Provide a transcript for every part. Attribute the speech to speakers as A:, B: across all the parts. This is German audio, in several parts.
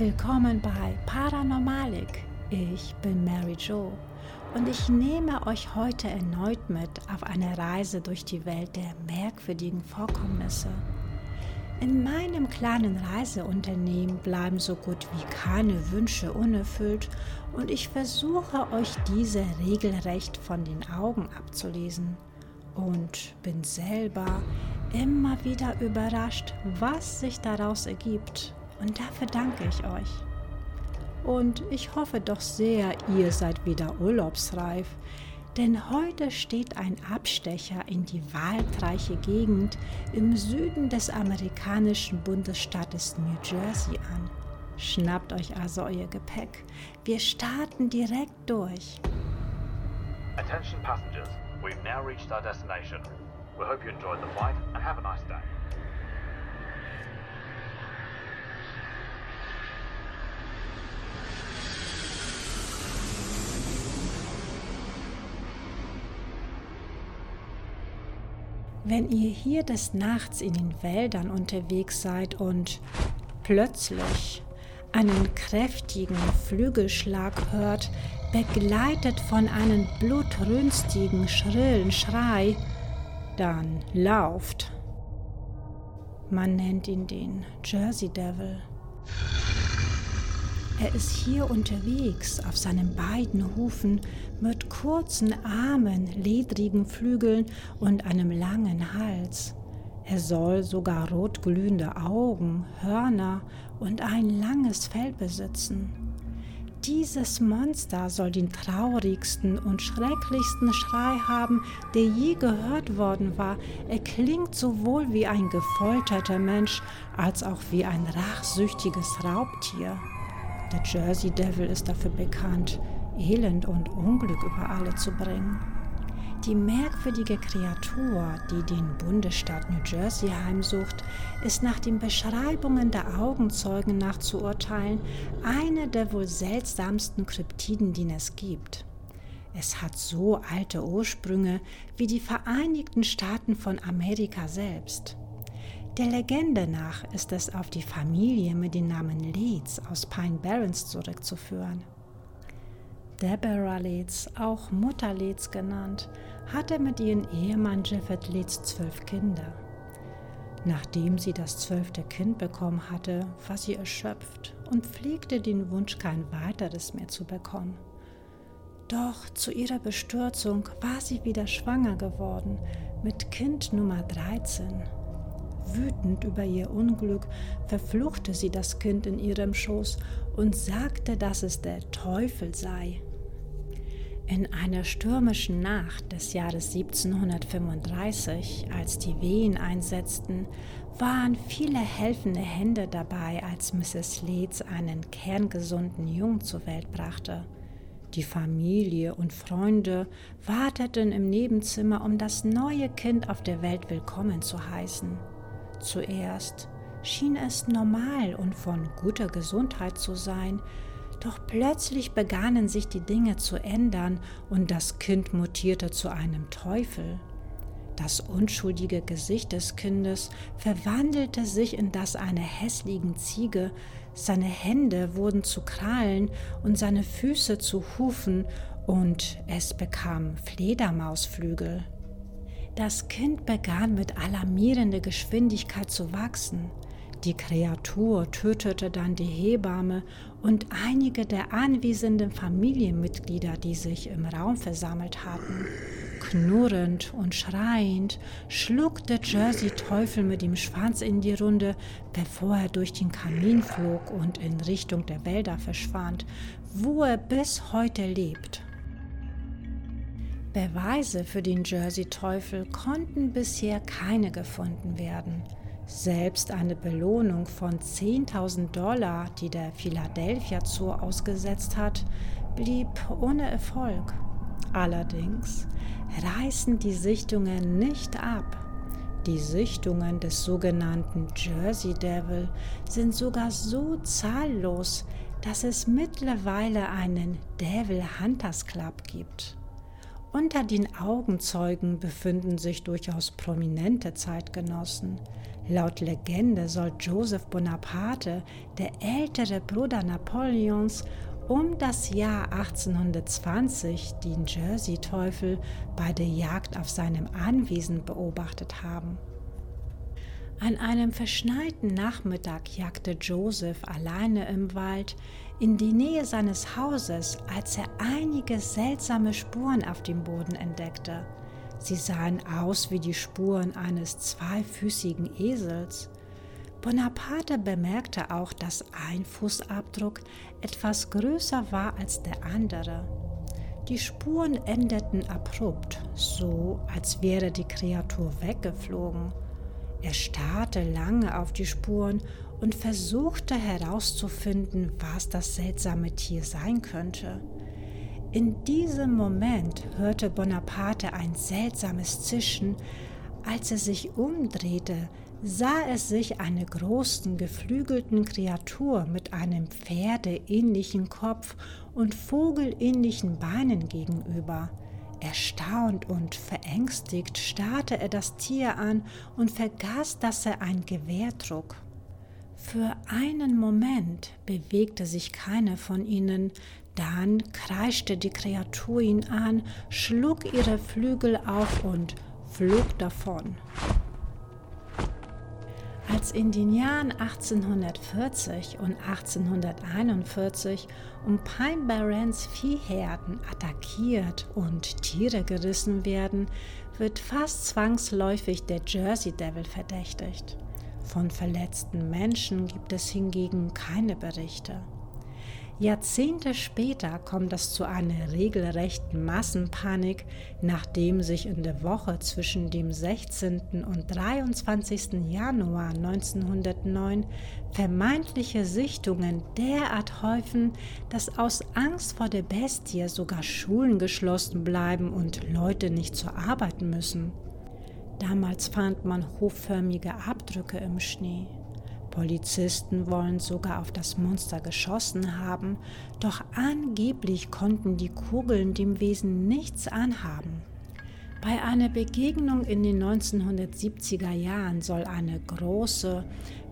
A: Willkommen bei Paranormalik. Ich bin Mary Jo und ich nehme euch heute erneut mit auf eine Reise durch die Welt der merkwürdigen Vorkommnisse. In meinem kleinen Reiseunternehmen bleiben so gut wie keine Wünsche unerfüllt und ich versuche euch diese regelrecht von den Augen abzulesen und bin selber immer wieder überrascht, was sich daraus ergibt. Und dafür danke ich euch. Und ich hoffe doch sehr, ihr seid wieder urlaubsreif, denn heute steht ein Abstecher in die waldreiche Gegend im Süden des amerikanischen Bundesstaates New Jersey an. Schnappt euch also euer Gepäck. Wir starten direkt durch.
B: Attention passengers, we've now reached our destination. We hope you enjoyed the flight and have a nice day.
A: Wenn ihr hier des Nachts in den Wäldern unterwegs seid und plötzlich einen kräftigen Flügelschlag hört, begleitet von einem blutrünstigen, schrillen Schrei, dann lauft. Man nennt ihn den Jersey Devil. Er ist hier unterwegs auf seinen beiden Hufen mit kurzen Armen, ledrigen Flügeln und einem langen Hals. Er soll sogar rotglühende Augen, Hörner und ein langes Fell besitzen. Dieses Monster soll den traurigsten und schrecklichsten Schrei haben, der je gehört worden war. Er klingt sowohl wie ein gefolterter Mensch als auch wie ein rachsüchtiges Raubtier. Der Jersey Devil ist dafür bekannt, Elend und Unglück über alle zu bringen. Die merkwürdige Kreatur, die den Bundesstaat New Jersey heimsucht, ist nach den Beschreibungen der Augenzeugen nach zu urteilen eine der wohl seltsamsten Kryptiden, die es gibt. Es hat so alte Ursprünge wie die Vereinigten Staaten von Amerika selbst. Der Legende nach ist es auf die Familie mit dem Namen Leeds aus Pine Barrens zurückzuführen. Deborah Leeds, auch Mutter Leeds genannt, hatte mit ihrem Ehemann Jeffet Leeds zwölf Kinder. Nachdem sie das zwölfte Kind bekommen hatte, war sie erschöpft und pflegte den Wunsch, kein weiteres mehr zu bekommen. Doch zu ihrer Bestürzung war sie wieder schwanger geworden mit Kind Nummer 13 Wütend über ihr Unglück verfluchte sie das Kind in ihrem Schoß und sagte, dass es der Teufel sei. In einer stürmischen Nacht des Jahres 1735, als die Wehen einsetzten, waren viele helfende Hände dabei, als Mrs. Leeds einen kerngesunden Jungen zur Welt brachte. Die Familie und Freunde warteten im Nebenzimmer, um das neue Kind auf der Welt willkommen zu heißen. Zuerst schien es normal und von guter Gesundheit zu sein, doch plötzlich begannen sich die Dinge zu ändern und das Kind mutierte zu einem Teufel. Das unschuldige Gesicht des Kindes verwandelte sich in das einer hässlichen Ziege, seine Hände wurden zu Krallen und seine Füße zu Hufen und es bekam Fledermausflügel. Das Kind begann mit alarmierender Geschwindigkeit zu wachsen. Die Kreatur tötete dann die Hebamme und einige der anwesenden Familienmitglieder, die sich im Raum versammelt hatten. Knurrend und schreiend schluckte Jersey Teufel mit dem Schwanz in die Runde, bevor er durch den Kamin flog und in Richtung der Wälder verschwand, wo er bis heute lebt. Beweise für den Jersey-Teufel konnten bisher keine gefunden werden. Selbst eine Belohnung von 10.000 Dollar, die der Philadelphia Zoo ausgesetzt hat, blieb ohne Erfolg. Allerdings reißen die Sichtungen nicht ab. Die Sichtungen des sogenannten Jersey Devil sind sogar so zahllos, dass es mittlerweile einen Devil Hunters Club gibt. Unter den Augenzeugen befinden sich durchaus prominente Zeitgenossen. Laut Legende soll Joseph Bonaparte, der ältere Bruder Napoleons, um das Jahr 1820 den Jersey-Teufel bei der Jagd auf seinem Anwesen beobachtet haben. An einem verschneiten Nachmittag jagte Joseph alleine im Wald in die Nähe seines Hauses, als er einige seltsame Spuren auf dem Boden entdeckte. Sie sahen aus wie die Spuren eines zweifüßigen Esels. Bonaparte bemerkte auch, dass ein Fußabdruck etwas größer war als der andere. Die Spuren endeten abrupt, so als wäre die Kreatur weggeflogen. Er starrte lange auf die Spuren und versuchte herauszufinden, was das seltsame Tier sein könnte. In diesem Moment hörte Bonaparte ein seltsames Zischen. Als er sich umdrehte, sah er sich einer großen, geflügelten Kreatur mit einem pferdeähnlichen Kopf und vogelähnlichen Beinen gegenüber. Erstaunt und verängstigt starrte er das Tier an und vergaß, dass er ein Gewehr trug. Für einen Moment bewegte sich keiner von ihnen, dann kreischte die Kreatur ihn an, schlug ihre Flügel auf und flog davon. Als in den Jahren 1840 und 1841 um Pine Barrens Viehherden attackiert und Tiere gerissen werden, wird fast zwangsläufig der Jersey Devil verdächtigt. Von verletzten Menschen gibt es hingegen keine Berichte. Jahrzehnte später kommt es zu einer regelrechten Massenpanik, nachdem sich in der Woche zwischen dem 16. und 23. Januar 1909 vermeintliche Sichtungen derart häufen, dass aus Angst vor der Bestie sogar Schulen geschlossen bleiben und Leute nicht zur Arbeit müssen. Damals fand man hofförmige Abdrücke im Schnee. Polizisten wollen sogar auf das Monster geschossen haben, doch angeblich konnten die Kugeln dem Wesen nichts anhaben. Bei einer Begegnung in den 1970er Jahren soll eine große,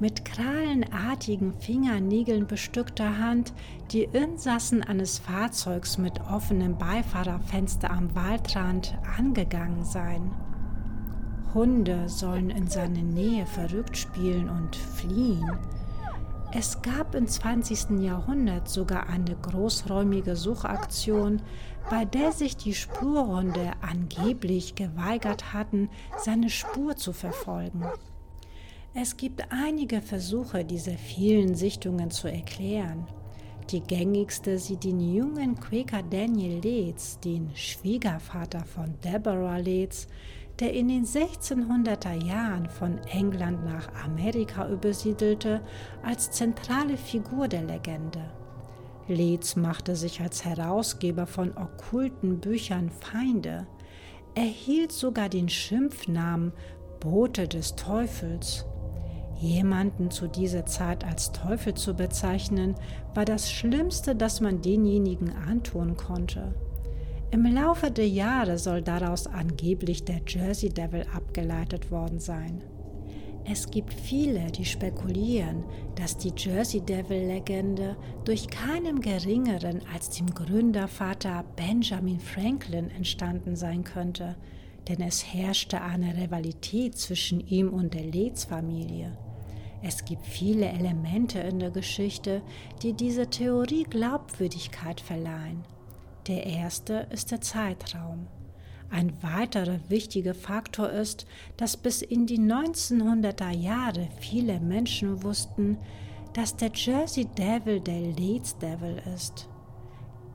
A: mit krallenartigen Fingernägeln bestückte Hand die Insassen eines Fahrzeugs mit offenem Beifahrerfenster am Waldrand angegangen sein. Hunde sollen in seine Nähe verrückt spielen und fliehen. Es gab im 20. Jahrhundert sogar eine großräumige Suchaktion, bei der sich die Spurhunde angeblich geweigert hatten, seine Spur zu verfolgen. Es gibt einige Versuche, diese vielen Sichtungen zu erklären. Die gängigste sieht den jungen Quaker Daniel Leeds, den Schwiegervater von Deborah Leeds, der in den 1600er Jahren von England nach Amerika übersiedelte, als zentrale Figur der Legende. Leeds machte sich als Herausgeber von okkulten Büchern Feinde, erhielt sogar den Schimpfnamen Bote des Teufels. Jemanden zu dieser Zeit als Teufel zu bezeichnen, war das Schlimmste, das man denjenigen antun konnte. Im Laufe der Jahre soll daraus angeblich der Jersey Devil abgeleitet worden sein. Es gibt viele, die spekulieren, dass die Jersey Devil-Legende durch keinem geringeren als dem Gründervater Benjamin Franklin entstanden sein könnte, denn es herrschte eine Rivalität zwischen ihm und der Leeds-Familie. Es gibt viele Elemente in der Geschichte, die dieser Theorie Glaubwürdigkeit verleihen. Der erste ist der Zeitraum. Ein weiterer wichtiger Faktor ist, dass bis in die 1900er Jahre viele Menschen wussten, dass der Jersey Devil der Leeds Devil ist.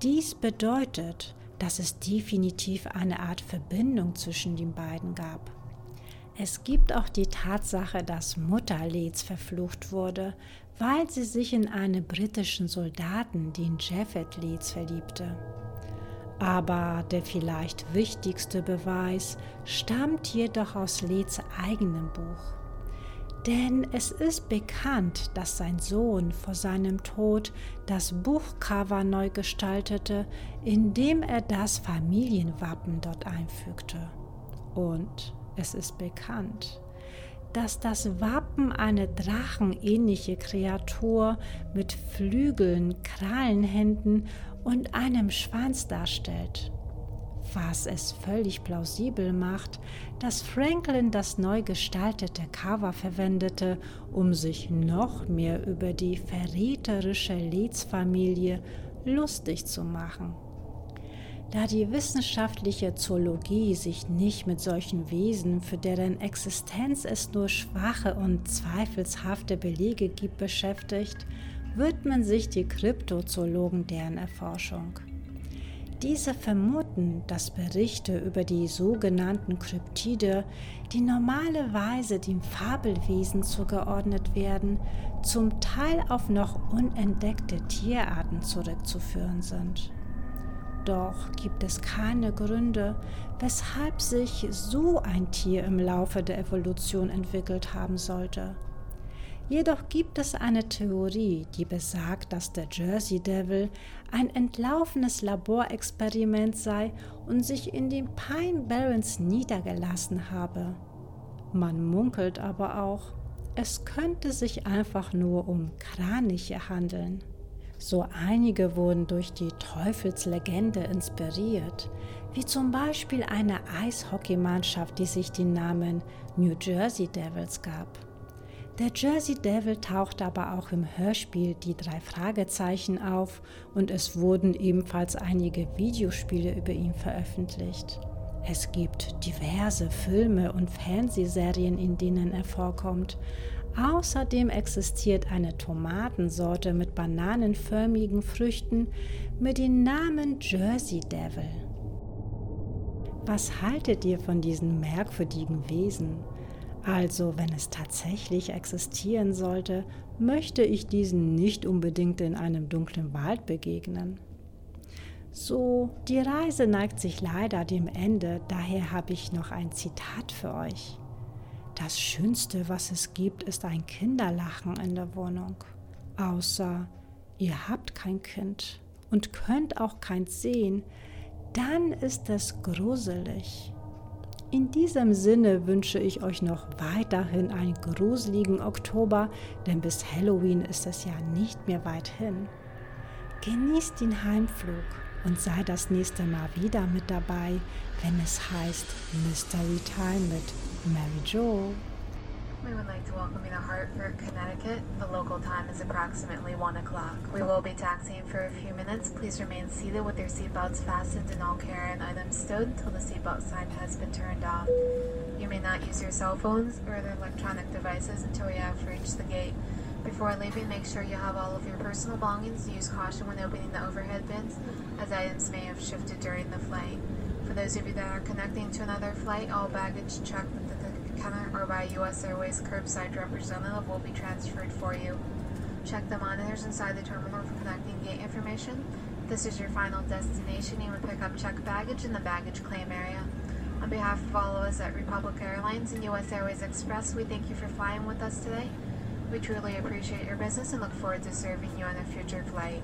A: Dies bedeutet, dass es definitiv eine Art Verbindung zwischen den beiden gab. Es gibt auch die Tatsache, dass Mutter Leeds verflucht wurde, weil sie sich in einen britischen Soldaten, den Jeffet Leeds, verliebte. Aber der vielleicht wichtigste Beweis stammt jedoch aus Leeds eigenem Buch. Denn es ist bekannt, dass sein Sohn vor seinem Tod das Buchcover neu gestaltete, indem er das Familienwappen dort einfügte. Und es ist bekannt, dass das Wappen eine drachenähnliche Kreatur mit Flügeln, Krallenhänden und einem Schwanz darstellt was es völlig plausibel macht, dass Franklin das neu gestaltete Cover verwendete, um sich noch mehr über die verräterische Leeds-Familie lustig zu machen. Da die wissenschaftliche Zoologie sich nicht mit solchen Wesen, für deren Existenz es nur schwache und zweifelshafte Belege gibt, beschäftigt, widmen sich die Kryptozoologen deren Erforschung. Diese vermuten, dass Berichte über die sogenannten Kryptide, die normalerweise dem Fabelwesen zugeordnet werden, zum Teil auf noch unentdeckte Tierarten zurückzuführen sind. Doch gibt es keine Gründe, weshalb sich so ein Tier im Laufe der Evolution entwickelt haben sollte. Jedoch gibt es eine Theorie, die besagt, dass der Jersey Devil ein entlaufenes Laborexperiment sei und sich in den Pine Barrens niedergelassen habe. Man munkelt aber auch, es könnte sich einfach nur um Kraniche handeln. So einige wurden durch die Teufelslegende inspiriert, wie zum Beispiel eine Eishockeymannschaft, die sich den Namen New Jersey Devils gab. Der Jersey Devil taucht aber auch im Hörspiel Die drei Fragezeichen auf und es wurden ebenfalls einige Videospiele über ihn veröffentlicht. Es gibt diverse Filme und Fernsehserien, in denen er vorkommt. Außerdem existiert eine Tomatensorte mit bananenförmigen Früchten mit dem Namen Jersey Devil. Was haltet ihr von diesen merkwürdigen Wesen? Also, wenn es tatsächlich existieren sollte, möchte ich diesen nicht unbedingt in einem dunklen Wald begegnen. So, die Reise neigt sich leider dem Ende, daher habe ich noch ein Zitat für euch. Das Schönste, was es gibt, ist ein Kinderlachen in der Wohnung. Außer ihr habt kein Kind und könnt auch keins sehen, dann ist es gruselig. In diesem Sinne wünsche ich euch noch weiterhin einen gruseligen Oktober, denn bis Halloween ist es ja nicht mehr weit hin. Genießt den Heimflug und sei das nächste Mal wieder mit dabei, wenn es heißt Mystery Time mit Mary Jo.
C: We like to Hartford, Connecticut. The local time is approximately 1 o'clock. We will be taxiing for a few minutes. Please remain seated with your seatbelts fastened and all carry-on items stowed until the seatbelt sign has been turned off. You may not use your cell phones or other electronic devices until you have reached the gate. Before leaving, make sure you have all of your personal belongings. Use caution when opening the overhead bins, as items may have shifted during the flight. For those of you that are connecting to another flight, all baggage checked at the counter or by U.S. Airways curbside representative will be transferred for you. Check the monitors inside the terminal for connecting gate information. This is your final destination. You will pick up checked baggage in the baggage claim area. On behalf of all of us at Republic Airlines and U.S. Airways Express, we thank you for flying with us today. We truly appreciate your business and look forward to serving you on a future flight.